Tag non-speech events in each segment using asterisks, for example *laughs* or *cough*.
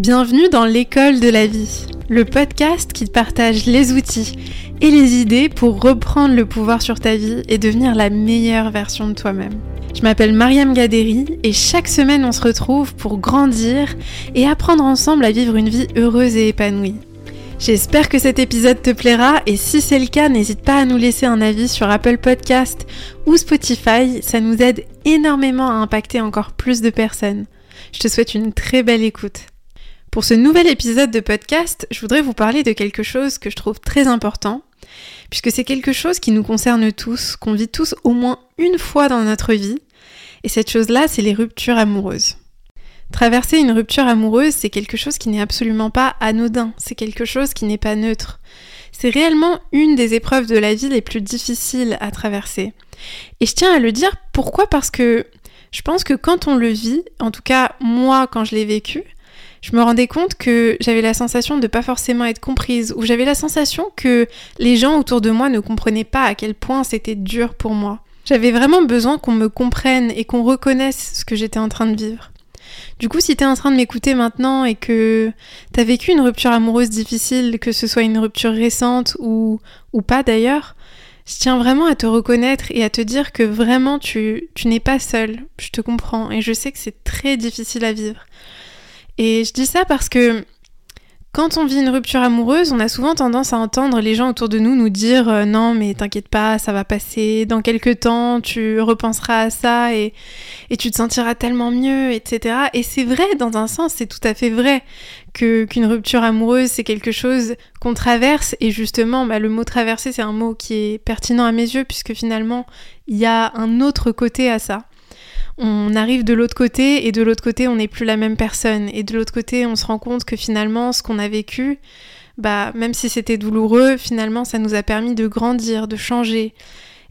Bienvenue dans l'école de la vie, le podcast qui partage les outils et les idées pour reprendre le pouvoir sur ta vie et devenir la meilleure version de toi-même. Je m'appelle Mariam Gaderi et chaque semaine on se retrouve pour grandir et apprendre ensemble à vivre une vie heureuse et épanouie. J'espère que cet épisode te plaira et si c'est le cas, n'hésite pas à nous laisser un avis sur Apple Podcast ou Spotify, ça nous aide énormément à impacter encore plus de personnes. Je te souhaite une très belle écoute. Pour ce nouvel épisode de podcast, je voudrais vous parler de quelque chose que je trouve très important, puisque c'est quelque chose qui nous concerne tous, qu'on vit tous au moins une fois dans notre vie, et cette chose-là, c'est les ruptures amoureuses. Traverser une rupture amoureuse, c'est quelque chose qui n'est absolument pas anodin, c'est quelque chose qui n'est pas neutre. C'est réellement une des épreuves de la vie les plus difficiles à traverser. Et je tiens à le dire, pourquoi? Parce que je pense que quand on le vit, en tout cas moi quand je l'ai vécu, je me rendais compte que j'avais la sensation de pas forcément être comprise, ou j'avais la sensation que les gens autour de moi ne comprenaient pas à quel point c'était dur pour moi. J'avais vraiment besoin qu'on me comprenne et qu'on reconnaisse ce que j'étais en train de vivre. Du coup, si t'es en train de m'écouter maintenant et que t'as vécu une rupture amoureuse difficile, que ce soit une rupture récente ou, ou pas d'ailleurs, je tiens vraiment à te reconnaître et à te dire que vraiment tu, tu n'es pas seule. Je te comprends et je sais que c'est très difficile à vivre. Et je dis ça parce que quand on vit une rupture amoureuse, on a souvent tendance à entendre les gens autour de nous nous dire euh, non mais t'inquiète pas, ça va passer, dans quelques temps tu repenseras à ça et, tu te sentiras tellement mieux, etc. Et c'est vrai, dans un sens, c'est tout à fait vrai qu'une rupture amoureuse c'est quelque chose qu'on traverse et justement bah, le mot traverser c'est un mot qui est pertinent à mes yeux puisque finalement il y a un autre côté à ça on arrive de l'autre côté et de l'autre côté on n'est plus la même personne. Et de l'autre côté on se rend compte que finalement ce qu'on a vécu bah même si c'était douloureux finalement ça nous a permis de grandir de changer.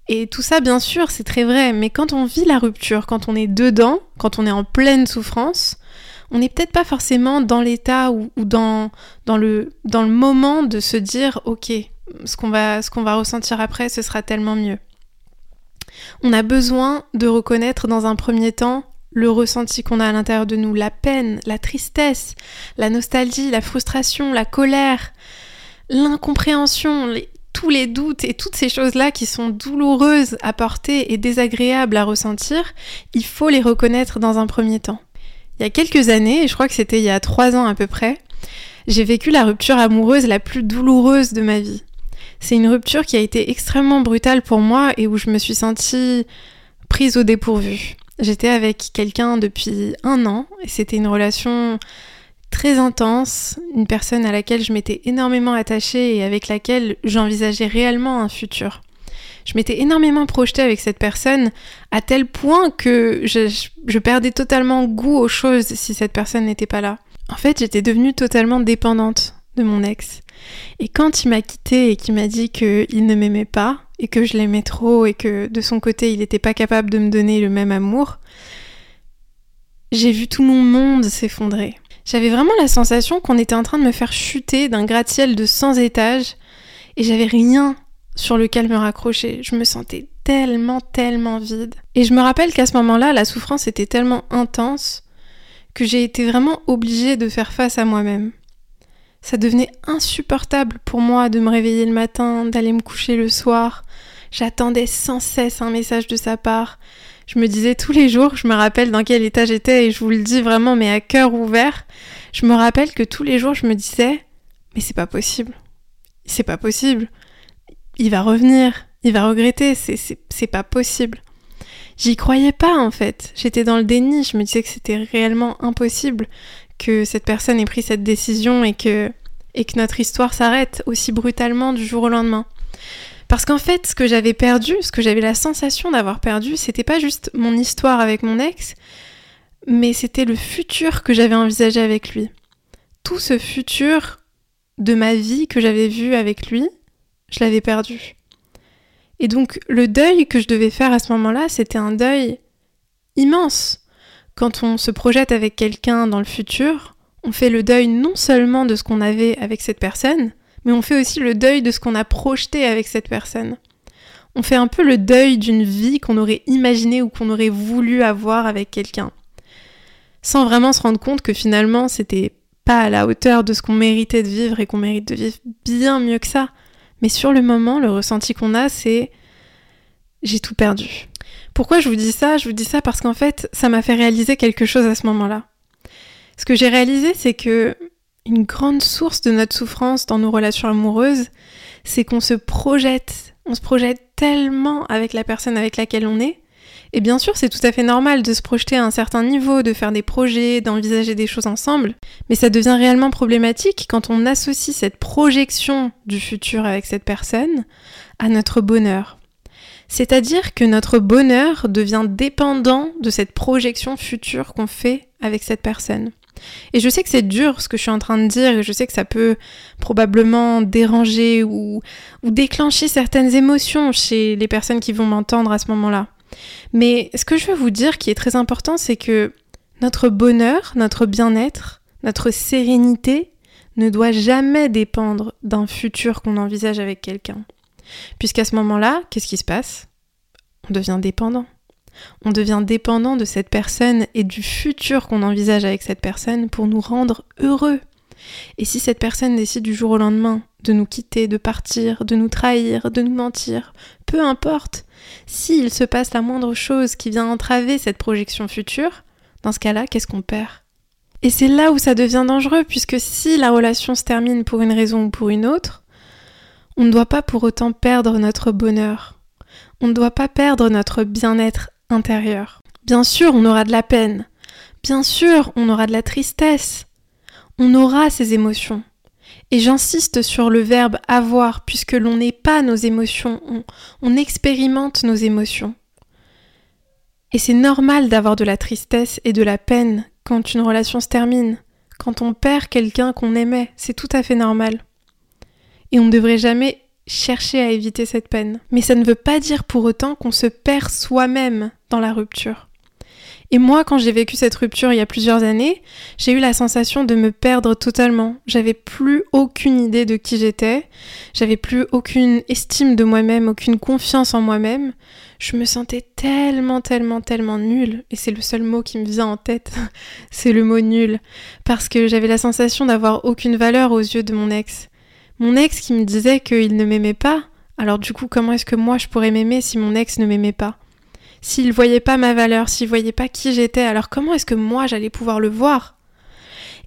Et tout ça bien sûr c'est très vrai. Mais quand on vit la rupture quand on est dedans quand on est en pleine souffrance on n'est peut-être pas forcément dans l'état ou, dans, dans, le, dans le moment de se dire ok ce qu'on va, ce qu'on va ressentir après ce sera tellement mieux on a besoin de reconnaître dans un premier temps le ressenti qu'on a à l'intérieur de nous, la peine, la tristesse, la nostalgie, la frustration, la colère, l'incompréhension, tous les doutes et toutes ces choses-là qui sont douloureuses à porter et désagréables à ressentir, il faut les reconnaître dans un premier temps. Il y a quelques années, et je crois que c'était il y a trois ans à peu près, j'ai vécu la rupture amoureuse la plus douloureuse de ma vie. C'est une rupture qui a été extrêmement brutale pour moi et où je me suis sentie prise au dépourvu. J'étais avec quelqu'un depuis un an et c'était une relation très intense, une personne à laquelle je m'étais énormément attachée et avec laquelle j'envisageais réellement un futur. Je m'étais énormément projetée avec cette personne à tel point que je, perdais totalement goût aux choses si cette personne n'était pas là. En fait, j'étais devenue totalement dépendante de mon ex. Et quand il m'a quitté et qu'il m'a dit qu'il ne m'aimait pas, et que je l'aimais trop, et que de son côté il n'était pas capable de me donner le même amour, j'ai vu tout mon monde s'effondrer. J'avais vraiment la sensation qu'on était en train de me faire chuter d'un gratte-ciel de 100 étages, et j'avais rien sur lequel me raccrocher. Je me sentais tellement, tellement vide. Et je me rappelle qu'à ce moment-là, la souffrance était tellement intense que j'ai été vraiment obligée de faire face à moi-même. Ça devenait insupportable pour moi de me réveiller le matin, d'aller me coucher le soir. J'attendais sans cesse un message de sa part. Je me disais tous les jours, je me rappelle dans quel état j'étais et je vous le dis vraiment, mais à cœur ouvert, je me rappelle que tous les jours je me disais, mais c'est pas possible. C'est pas possible. Il va revenir. Il va regretter. C'est pas possible. J'y croyais pas en fait. J'étais dans le déni. Je me disais que c'était réellement impossible que cette personne ait pris cette décision et que, notre histoire s'arrête aussi brutalement du jour au lendemain. Parce qu'en fait, ce que j'avais perdu, ce que j'avais la sensation d'avoir perdu, c'était pas juste mon histoire avec mon ex, mais c'était le futur que j'avais envisagé avec lui. Tout ce futur de ma vie que j'avais vu avec lui, je l'avais perdu. Et donc le deuil que je devais faire à ce moment-là, c'était un deuil immense. Quand on se projette avec quelqu'un dans le futur, on fait le deuil non seulement de ce qu'on avait avec cette personne, mais on fait aussi le deuil de ce qu'on a projeté avec cette personne. On fait un peu le deuil d'une vie qu'on aurait imaginée ou qu'on aurait voulu avoir avec quelqu'un. Sans vraiment se rendre compte que finalement c'était pas à la hauteur de ce qu'on méritait de vivre et qu'on mérite de vivre bien mieux que ça. Mais sur le moment, le ressenti qu'on a, c'est j'ai tout perdu. Pourquoi je vous dis ça? Je vous dis ça parce qu'en fait, ça m'a fait réaliser quelque chose à ce moment-là. Ce que j'ai réalisé, c'est que une grande source de notre souffrance dans nos relations amoureuses, c'est qu'on se projette, on se projette tellement avec la personne avec laquelle on est. Et bien sûr, c'est tout à fait normal de se projeter à un certain niveau, de faire des projets, d'envisager des choses ensemble, mais ça devient réellement problématique quand on associe cette projection du futur avec cette personne à notre bonheur. C'est-à-dire que notre bonheur devient dépendant de cette projection future qu'on fait avec cette personne. Et je sais que c'est dur ce que je suis en train de dire et je sais que ça peut probablement déranger ou, ou déclencher certaines émotions chez les personnes qui vont m'entendre à ce moment-là. Mais ce que je veux vous dire qui est très important, c'est que notre bonheur, notre bien-être, notre sérénité ne doit jamais dépendre d'un futur qu'on envisage avec quelqu'un. Puisqu'à ce moment-là, qu'est-ce qui se passe? On devient dépendant. On devient dépendant de cette personne et du futur qu'on envisage avec cette personne pour nous rendre heureux. Et si cette personne décide du jour au lendemain de nous quitter, de partir, de nous trahir, de nous mentir, peu importe, s'il se passe la moindre chose qui vient entraver cette projection future, dans ce cas-là, qu'est-ce qu'on perd? Et c'est là où ça devient dangereux, puisque si la relation se termine pour une raison ou pour une autre, on ne doit pas pour autant perdre notre bonheur. On ne doit pas perdre notre bien-être intérieur. Bien sûr, on aura de la peine. Bien sûr, on aura de la tristesse. On aura ces émotions. Et j'insiste sur le verbe avoir, puisque l'on n'est pas nos émotions, on, on expérimente nos émotions. Et c'est normal d'avoir de la tristesse et de la peine quand une relation se termine, quand on perd quelqu'un qu'on aimait, c'est tout à fait normal et on ne devrait jamais chercher à éviter cette peine. Mais ça ne veut pas dire pour autant qu'on se perd soi-même dans la rupture. Et moi, quand j'ai vécu cette rupture il y a plusieurs années, j'ai eu la sensation de me perdre totalement. J'avais plus aucune idée de qui j'étais, j'avais plus aucune estime de moi-même, aucune confiance en moi-même. Je me sentais tellement, tellement, tellement nulle. Et c'est le seul mot qui me vient en tête, *laughs* c'est le mot nul. Parce que j'avais la sensation d'avoir aucune valeur aux yeux de mon ex. Mon ex qui me disait qu'il ne m'aimait pas, alors du coup comment est-ce que moi je pourrais m'aimer si mon ex ne m'aimait pas? S'il voyait pas ma valeur, s'il voyait pas qui j'étais, alors comment est-ce que moi j'allais pouvoir le voir?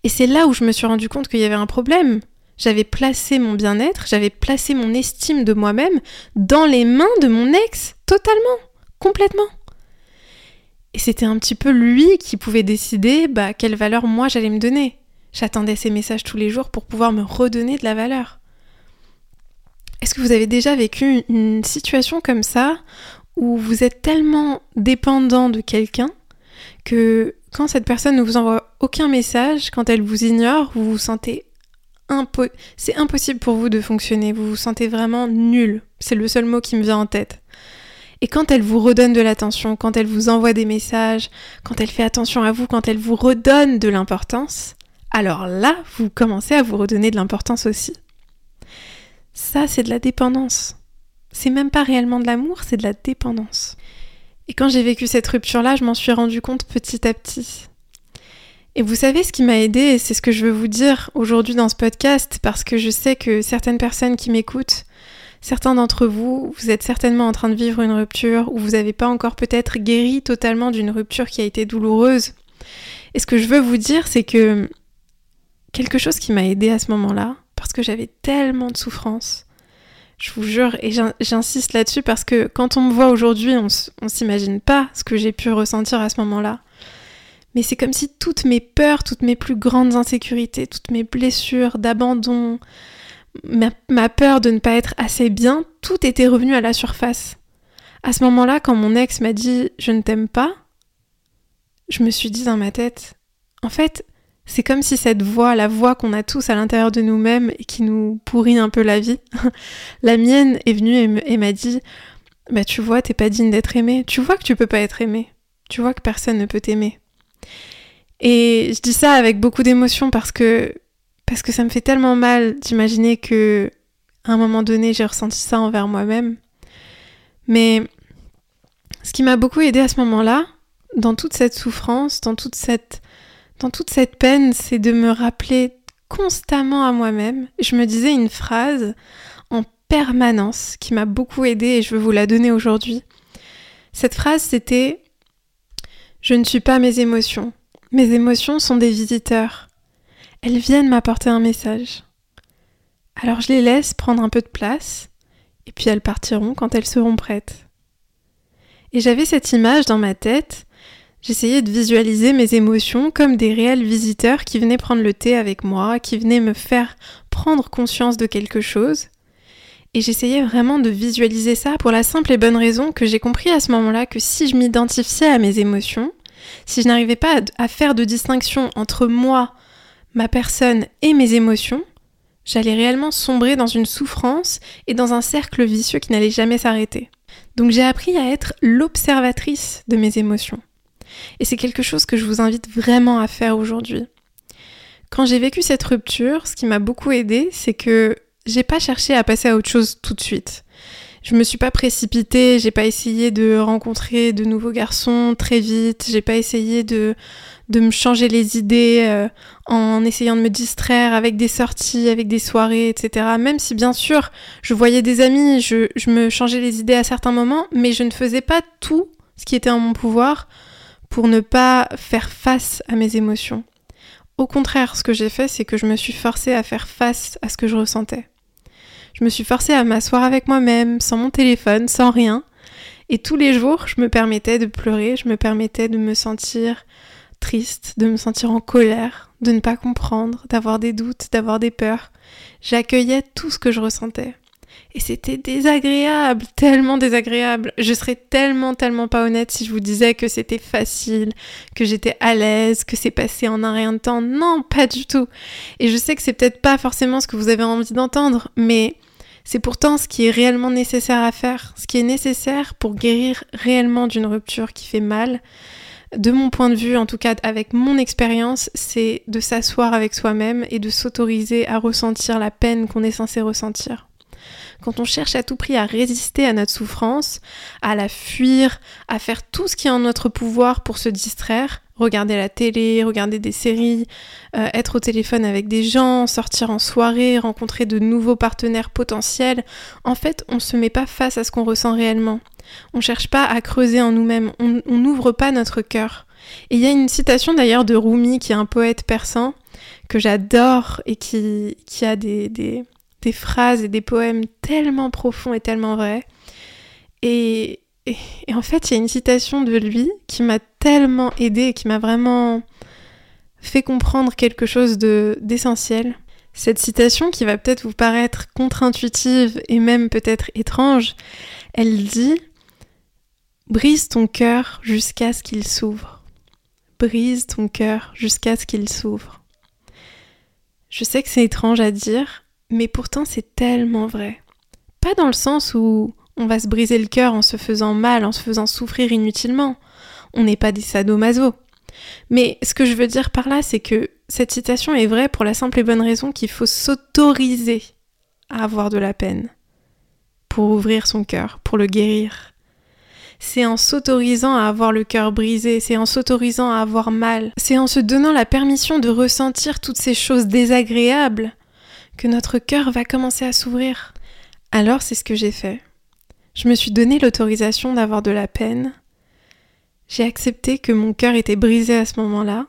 Et c'est là où je me suis rendu compte qu'il y avait un problème. J'avais placé mon bien-être, j'avais placé mon estime de moi-même dans les mains de mon ex, totalement, complètement. Et c'était un petit peu lui qui pouvait décider bah, quelle valeur moi j'allais me donner. J'attendais ces messages tous les jours pour pouvoir me redonner de la valeur. Est-ce que vous avez déjà vécu une situation comme ça où vous êtes tellement dépendant de quelqu'un que quand cette personne ne vous envoie aucun message, quand elle vous ignore, vous vous sentez impo c'est impossible pour vous de fonctionner, vous vous sentez vraiment nul. C'est le seul mot qui me vient en tête. Et quand elle vous redonne de l'attention, quand elle vous envoie des messages, quand elle fait attention à vous, quand elle vous redonne de l'importance, alors là, vous commencez à vous redonner de l'importance aussi. Ça, c'est de la dépendance. C'est même pas réellement de l'amour, c'est de la dépendance. Et quand j'ai vécu cette rupture-là, je m'en suis rendu compte petit à petit. Et vous savez ce qui m'a aidé, c'est ce que je veux vous dire aujourd'hui dans ce podcast, parce que je sais que certaines personnes qui m'écoutent, certains d'entre vous, vous êtes certainement en train de vivre une rupture, ou vous n'avez pas encore peut-être guéri totalement d'une rupture qui a été douloureuse. Et ce que je veux vous dire, c'est que quelque chose qui m'a aidé à ce moment-là, parce que j'avais tellement de souffrance. Je vous jure, et j'insiste là-dessus parce que quand on me voit aujourd'hui, on, s'imagine pas ce que j'ai pu ressentir à ce moment-là. Mais c'est comme si toutes mes peurs, toutes mes plus grandes insécurités, toutes mes blessures d'abandon, ma, peur de ne pas être assez bien, tout était revenu à la surface. À ce moment-là, quand mon ex m'a dit je ne t'aime pas, je me suis dit dans ma tête, en fait, c'est comme si cette voix, la voix qu'on a tous à l'intérieur de nous-mêmes et qui nous pourrit un peu la vie, *laughs* la mienne est venue et m'a dit Bah, tu vois, t'es pas digne d'être aimé. Tu vois que tu peux pas être aimé. Tu vois que personne ne peut t'aimer. Et je dis ça avec beaucoup d'émotion parce que, parce que ça me fait tellement mal d'imaginer que, à un moment donné, j'ai ressenti ça envers moi-même. Mais ce qui m'a beaucoup aidé à ce moment-là, dans toute cette souffrance, dans toute cette dans toute cette peine, c'est de me rappeler constamment à moi-même. Je me disais une phrase en permanence qui m'a beaucoup aidée et je veux vous la donner aujourd'hui. Cette phrase c'était Je ne suis pas mes émotions. Mes émotions sont des visiteurs. Elles viennent m'apporter un message. Alors je les laisse prendre un peu de place et puis elles partiront quand elles seront prêtes. Et j'avais cette image dans ma tête J'essayais de visualiser mes émotions comme des réels visiteurs qui venaient prendre le thé avec moi, qui venaient me faire prendre conscience de quelque chose. Et j'essayais vraiment de visualiser ça pour la simple et bonne raison que j'ai compris à ce moment-là que si je m'identifiais à mes émotions, si je n'arrivais pas à, faire de distinction entre moi, ma personne et mes émotions, j'allais réellement sombrer dans une souffrance et dans un cercle vicieux qui n'allait jamais s'arrêter. Donc j'ai appris à être l'observatrice de mes émotions. Et c'est quelque chose que je vous invite vraiment à faire aujourd'hui. Quand j'ai vécu cette rupture, ce qui m'a beaucoup aidé, c'est que j'ai pas cherché à passer à autre chose tout de suite. Je me suis pas précipitée, j'ai pas essayé de rencontrer de nouveaux garçons très vite, j'ai pas essayé de, de me changer les idées euh, en essayant de me distraire avec des sorties, avec des soirées, etc. Même si bien sûr je voyais des amis, je, je me changeais les idées à certains moments, mais je ne faisais pas tout ce qui était en mon pouvoir pour ne pas faire face à mes émotions. Au contraire, ce que j'ai fait, c'est que je me suis forcée à faire face à ce que je ressentais. Je me suis forcée à m'asseoir avec moi-même, sans mon téléphone, sans rien. Et tous les jours, je me permettais de pleurer, je me permettais de me sentir triste, de me sentir en colère, de ne pas comprendre, d'avoir des doutes, d'avoir des peurs. J'accueillais tout ce que je ressentais. Et c'était désagréable, tellement désagréable. Je serais tellement, tellement pas honnête si je vous disais que c'était facile, que j'étais à l'aise, que c'est passé en un rien de temps. Non, pas du tout. Et je sais que c'est peut-être pas forcément ce que vous avez envie d'entendre, mais c'est pourtant ce qui est réellement nécessaire à faire, ce qui est nécessaire pour guérir réellement d'une rupture qui fait mal. De mon point de vue, en tout cas avec mon expérience, c'est de s'asseoir avec soi-même et de s'autoriser à ressentir la peine qu'on est censé ressentir quand on cherche à tout prix à résister à notre souffrance, à la fuir, à faire tout ce qui est en notre pouvoir pour se distraire, regarder la télé, regarder des séries, euh, être au téléphone avec des gens, sortir en soirée, rencontrer de nouveaux partenaires potentiels, en fait, on ne se met pas face à ce qu'on ressent réellement. On ne cherche pas à creuser en nous-mêmes, on n'ouvre pas notre cœur. Et il y a une citation d'ailleurs de Rumi, qui est un poète persan, que j'adore et qui, qui a des, des, des phrases et des poèmes tellement profonds et tellement vrais. Et, en fait, il y a une citation de lui qui m'a tellement aidée, qui m'a vraiment fait comprendre quelque chose d'essentiel. Cette citation qui va peut-être vous paraître contre-intuitive et même peut-être étrange, elle dit Brise ton cœur jusqu'à ce qu'il s'ouvre. Brise ton cœur jusqu'à ce qu'il s'ouvre. Je sais que c'est étrange à dire, mais pourtant c'est tellement vrai. Pas dans le sens où on va se briser le cœur en se faisant mal, en se faisant souffrir inutilement. On n'est pas des sadomaso. Mais ce que je veux dire par là, c'est que cette citation est vraie pour la simple et bonne raison qu'il faut s'autoriser à avoir de la peine pour ouvrir son cœur, pour le guérir. C'est en s'autorisant à avoir le cœur brisé, c'est en s'autorisant à avoir mal, c'est en se donnant la permission de ressentir toutes ces choses désagréables que notre cœur va commencer à s'ouvrir. Alors c'est ce que j'ai fait. Je me suis donné l'autorisation d'avoir de la peine. J'ai accepté que mon cœur était brisé à ce moment-là.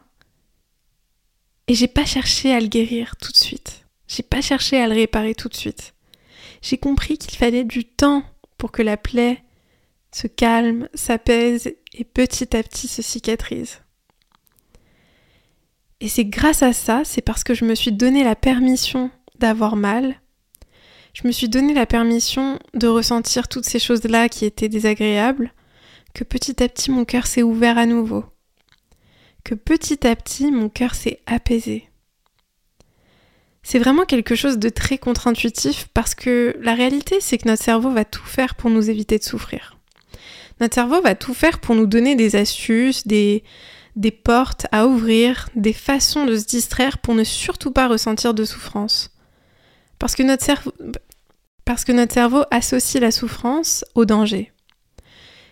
Et j'ai pas cherché à le guérir tout de suite. J'ai pas cherché à le réparer tout de suite. J'ai compris qu'il fallait du temps pour que la plaie se calme, s'apaise et petit à petit se cicatrise. Et c'est grâce à ça, c'est parce que je me suis donné la permission d'avoir mal, je me suis donné la permission de ressentir toutes ces choses-là qui étaient désagréables, que petit à petit mon cœur s'est ouvert à nouveau, que petit à petit mon cœur s'est apaisé. C'est vraiment quelque chose de très contre-intuitif parce que la réalité c'est que notre cerveau va tout faire pour nous éviter de souffrir. Notre cerveau va tout faire pour nous donner des astuces, des, des portes à ouvrir, des façons de se distraire pour ne surtout pas ressentir de souffrance. Parce que notre cerveau, associe la souffrance au danger.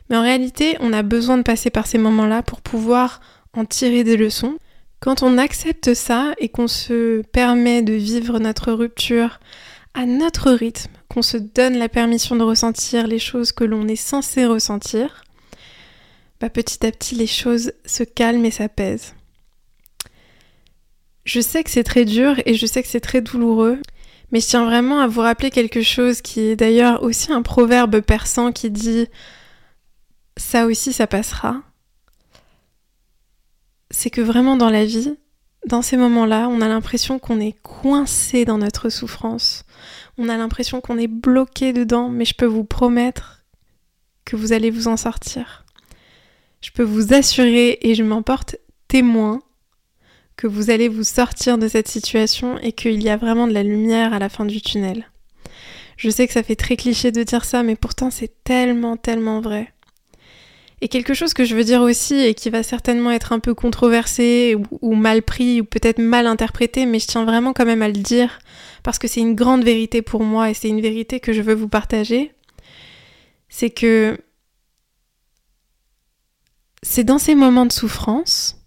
Mais en réalité, on a besoin de passer par ces moments-là pour pouvoir en tirer des leçons, Quand on accepte ça et qu'on se permet de vivre notre rupture à notre rythme, qu'on se donne la permission de ressentir les choses que l'on est censé ressentir, bah petit à petit les choses se calment et s'apaisent. Je sais que c'est très dur et je sais que c'est très douloureux, mais je tiens vraiment à vous rappeler quelque chose qui est d'ailleurs aussi un proverbe persan qui dit ça aussi ça passera. C'est que vraiment dans la vie, dans ces moments-là, on a l'impression qu'on est coincé dans notre souffrance. On a l'impression qu'on est bloqué dedans, mais je peux vous promettre que vous allez vous en sortir. Je peux vous assurer et je m'en porte témoin que vous allez vous sortir de cette situation et qu'il y a vraiment de la lumière à la fin du tunnel. Je sais que ça fait très cliché de dire ça, mais pourtant c'est tellement, tellement vrai. Et quelque chose que je veux dire aussi et qui va certainement être un peu controversé ou, mal pris ou peut-être mal interprété, mais je tiens vraiment quand même à le dire parce que c'est une grande vérité pour moi et c'est une vérité que je veux vous partager, c'est que c'est dans ces moments de souffrance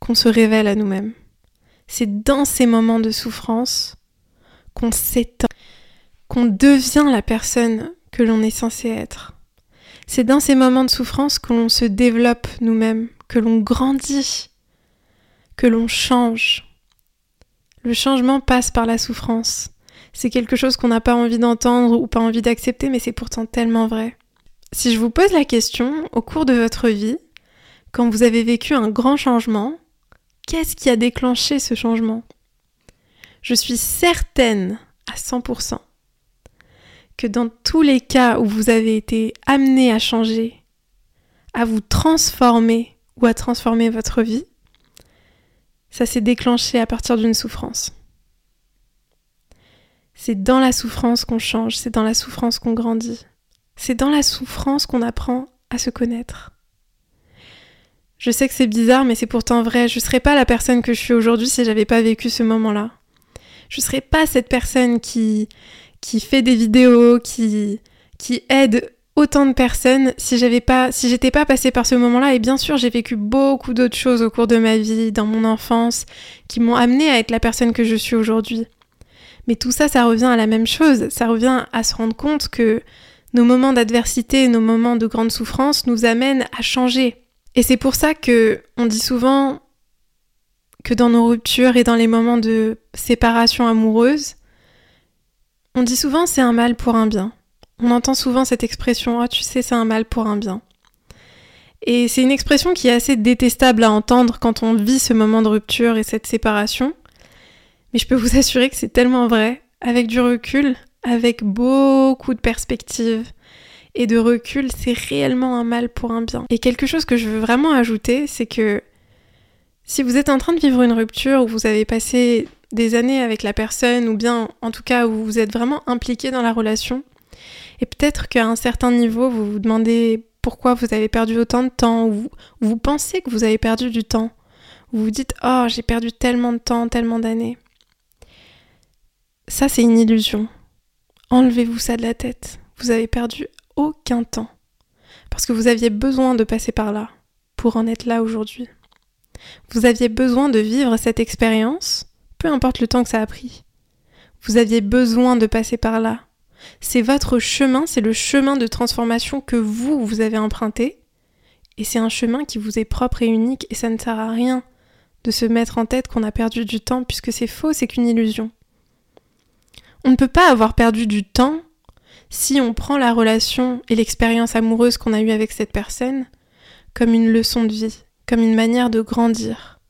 qu'on se révèle à nous-mêmes. C'est dans ces moments de souffrance qu'on s'éteint, qu'on devient la personne que l'on est censé être. C'est dans ces moments de souffrance que l'on se développe nous-mêmes, que l'on grandit, que l'on change. Le changement passe par la souffrance. C'est quelque chose qu'on n'a pas envie d'entendre ou pas envie d'accepter, mais c'est pourtant tellement vrai. Si je vous pose la question, au cours de votre vie, quand vous avez vécu un grand changement, Qu'est-ce qui a déclenché ce changement? Je suis certaine à 100% que dans tous les cas où vous avez été amené à changer, à vous transformer ou à transformer votre vie, ça s'est déclenché à partir d'une souffrance. C'est dans la souffrance qu'on change, c'est dans la souffrance qu'on grandit, c'est dans la souffrance qu'on apprend à se connaître. Je sais que c'est bizarre, mais c'est pourtant vrai. Je serais pas la personne que je suis aujourd'hui si j'avais pas vécu ce moment-là. Je serais pas cette personne qui, qui fait des vidéos, qui, qui aide autant de personnes si j'avais pas, si j'étais pas passée par ce moment-là. Et bien sûr, j'ai vécu beaucoup d'autres choses au cours de ma vie, dans mon enfance, qui m'ont amené à être la personne que je suis aujourd'hui. Mais tout ça, ça revient à la même chose. Ça revient à se rendre compte que nos moments d'adversité, nos moments de grande souffrance nous amènent à changer, et c'est pour ça que on dit souvent que dans nos ruptures et dans les moments de séparation amoureuse, on dit souvent c'est un mal pour un bien. On entend souvent cette expression ah tu sais c'est un mal pour un bien. Et c'est une expression qui est assez détestable à entendre quand on vit ce moment de rupture et cette séparation. Mais je peux vous assurer que c'est tellement vrai, avec du recul, avec beaucoup de perspectives, et de recul, c'est réellement un mal pour un bien. Et quelque chose que je veux vraiment ajouter, c'est que si vous êtes en train de vivre une rupture, où vous avez passé des années avec la personne, ou bien en tout cas où vous êtes vraiment impliqué dans la relation, et peut-être qu'à un certain niveau, vous vous demandez pourquoi vous avez perdu autant de temps, ou vous, pensez que vous avez perdu du temps, vous vous dites Oh, j'ai perdu tellement de temps, tellement d'années. Ça, c'est une illusion. Enlevez-vous ça de la tête. Vous avez perdu aucun temps. Parce que vous aviez besoin de passer par là pour en être là aujourd'hui. Vous aviez besoin de vivre cette expérience, peu importe le temps que ça a pris. Vous aviez besoin de passer par là. C'est votre chemin, c'est le chemin de transformation que vous, vous avez emprunté. Et c'est un chemin qui vous est propre et unique et ça ne sert à rien de se mettre en tête qu'on a perdu du temps puisque c'est faux, c'est qu'une illusion. On ne peut pas avoir perdu du temps si on prend la relation et l'expérience amoureuse qu'on a eue avec cette personne comme une leçon de vie, comme une manière de grandir,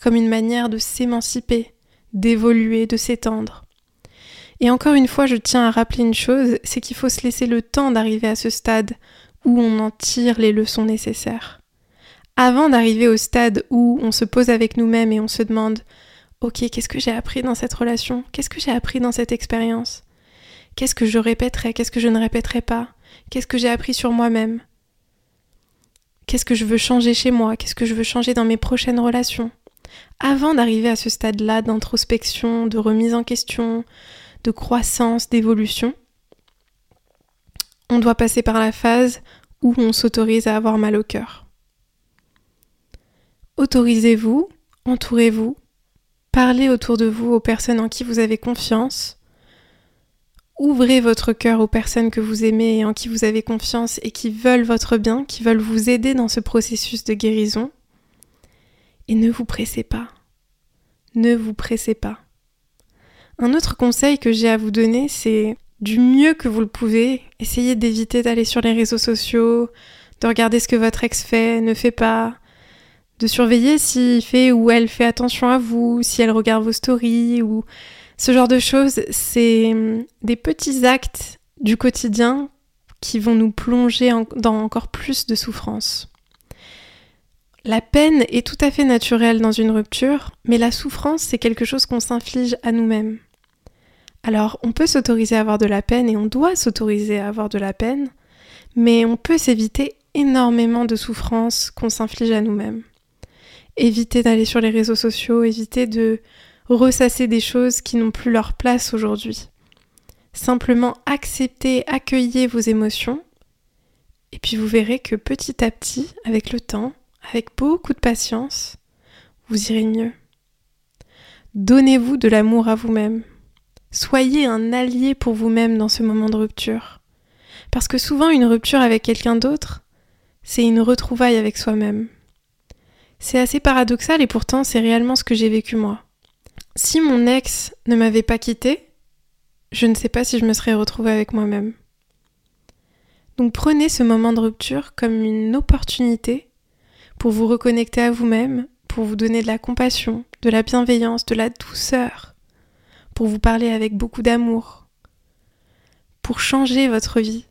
comme une manière de s'émanciper, d'évoluer, de s'étendre. Et encore une fois, je tiens à rappeler une chose, c'est qu'il faut se laisser le temps d'arriver à ce stade où on en tire les leçons nécessaires. Avant d'arriver au stade où on se pose avec nous-mêmes et on se demande Ok, qu'est-ce que j'ai appris dans cette relation? Qu'est-ce que j'ai appris dans cette expérience? Qu'est-ce que je répéterai Qu'est-ce que je ne répéterai pas? Qu'est-ce que j'ai appris sur moi-même? Qu'est-ce que je veux changer chez moi? Qu'est-ce que je veux changer dans mes prochaines relations? Avant d'arriver à ce stade-là d'introspection, de remise en question, de croissance, d'évolution, on doit passer par la phase où on s'autorise à avoir mal au cœur. Autorisez-vous, entourez-vous, parlez autour de vous aux personnes en qui vous avez confiance, ouvrez votre cœur aux personnes que vous aimez et en qui vous avez confiance et qui veulent votre bien, qui veulent vous aider dans ce processus de guérison. Et ne vous pressez pas. Ne vous pressez pas. Un autre conseil que j'ai à vous donner, c'est du mieux que vous le pouvez, essayez d'éviter d'aller sur les réseaux sociaux, de regarder ce que votre ex fait, ne fait pas, de surveiller s'il fait ou elle fait attention à vous, si elle regarde vos stories ou ce genre de choses. C'est hum, des petits actes du quotidien qui vont nous plonger dans encore plus de souffrance. La peine est tout à fait naturelle dans une rupture, mais la souffrance, c'est quelque chose qu'on s'inflige à nous-mêmes. Alors, on peut s'autoriser à avoir de la peine et on doit s'autoriser à avoir de la peine, mais on peut s'éviter énormément de souffrances qu'on s'inflige à nous-mêmes. Éviter d'aller sur les réseaux sociaux, éviter de ressasser des choses qui n'ont plus leur place aujourd'hui. Simplement accepter, accueillir vos émotions, et puis vous verrez que petit à petit, avec le temps, avec beaucoup de patience, vous irez mieux. Donnez-vous de l'amour à vous-même. Soyez un allié pour vous-même dans ce moment de rupture. Parce que souvent une rupture avec quelqu'un d'autre, c'est une retrouvaille avec soi-même. C'est assez paradoxal et pourtant c'est réellement ce que j'ai vécu moi. Si mon ex ne m'avait pas quitté, je ne sais pas si je me serais retrouvée avec moi-même. Donc prenez ce moment de rupture comme une opportunité pour vous reconnecter à vous-même, pour vous donner de la compassion, de la bienveillance, de la douceur, pour vous parler avec beaucoup d'amour, pour changer votre vie.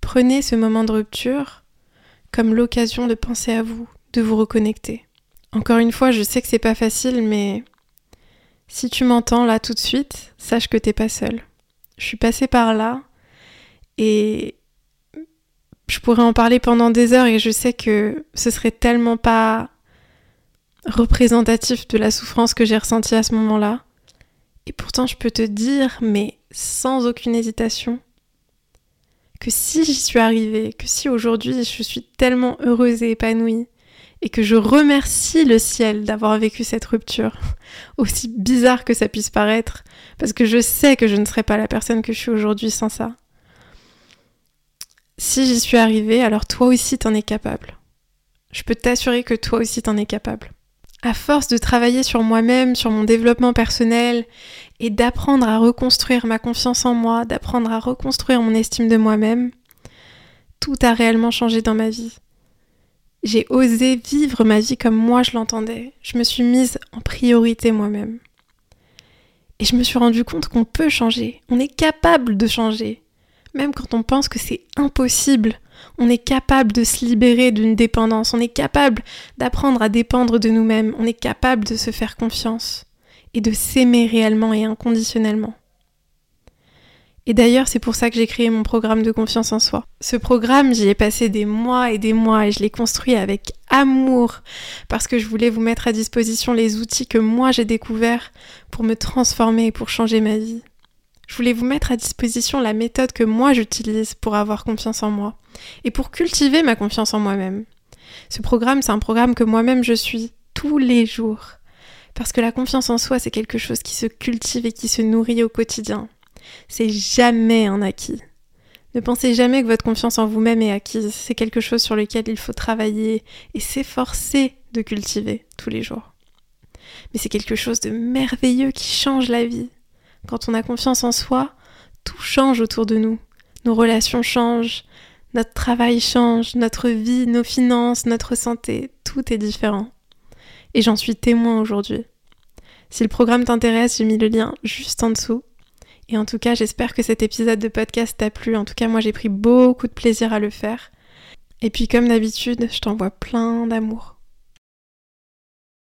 Prenez ce moment de rupture comme l'occasion de penser à vous, de vous reconnecter. Encore une fois, je sais que c'est pas facile, mais si tu m'entends là tout de suite, sache que t'es pas seul. Je suis passée par là et je pourrais en parler pendant des heures et je sais que ce serait tellement pas représentatif de la souffrance que j'ai ressentie à ce moment-là. Et pourtant, je peux te dire, mais sans aucune hésitation, que si j'y suis arrivée, que si aujourd'hui je suis tellement heureuse et épanouie, et que je remercie le ciel d'avoir vécu cette rupture, *laughs* aussi bizarre que ça puisse paraître, parce que je sais que je ne serais pas la personne que je suis aujourd'hui sans ça. Si j'y suis arrivée, alors toi aussi t'en es capable. Je peux t'assurer que toi aussi t'en es capable à force de travailler sur moi-même, sur mon développement personnel et d'apprendre à reconstruire ma confiance en moi, d'apprendre à reconstruire mon estime de moi-même, tout a réellement changé dans ma vie. J'ai osé vivre ma vie comme moi je l'entendais. Je me suis mise en priorité moi-même. Et je me suis rendu compte qu'on peut changer. On est capable de changer. Même quand on pense que c'est impossible, on est capable de se libérer d'une dépendance, on est capable d'apprendre à dépendre de nous-mêmes, on est capable de se faire confiance et de s'aimer réellement et inconditionnellement. Et d'ailleurs, c'est pour ça que j'ai créé mon programme de confiance en soi. Ce programme, j'y ai passé des mois et des mois et je l'ai construit avec amour parce que je voulais vous mettre à disposition les outils que moi j'ai découverts pour me transformer et pour changer ma vie. Je voulais vous mettre à disposition la méthode que moi j'utilise pour avoir confiance en moi et pour cultiver ma confiance en moi-même. Ce programme, c'est un programme que moi-même je suis tous les jours. Parce que la confiance en soi, c'est quelque chose qui se cultive et qui se nourrit au quotidien. C'est jamais un acquis. Ne pensez jamais que votre confiance en vous-même est acquise. C'est quelque chose sur lequel il faut travailler et s'efforcer de cultiver tous les jours. Mais c'est quelque chose de merveilleux qui change la vie. Quand on a confiance en soi, tout change autour de nous. Nos relations changent, notre travail change, notre vie, nos finances, notre santé, tout est différent. Et j'en suis témoin aujourd'hui. Si le programme t'intéresse, j'ai mis le lien juste en dessous. Et en tout cas, j'espère que cet épisode de podcast t'a plu. En tout cas, moi, j'ai pris beaucoup de plaisir à le faire. Et puis, comme d'habitude, je t'envoie plein d'amour.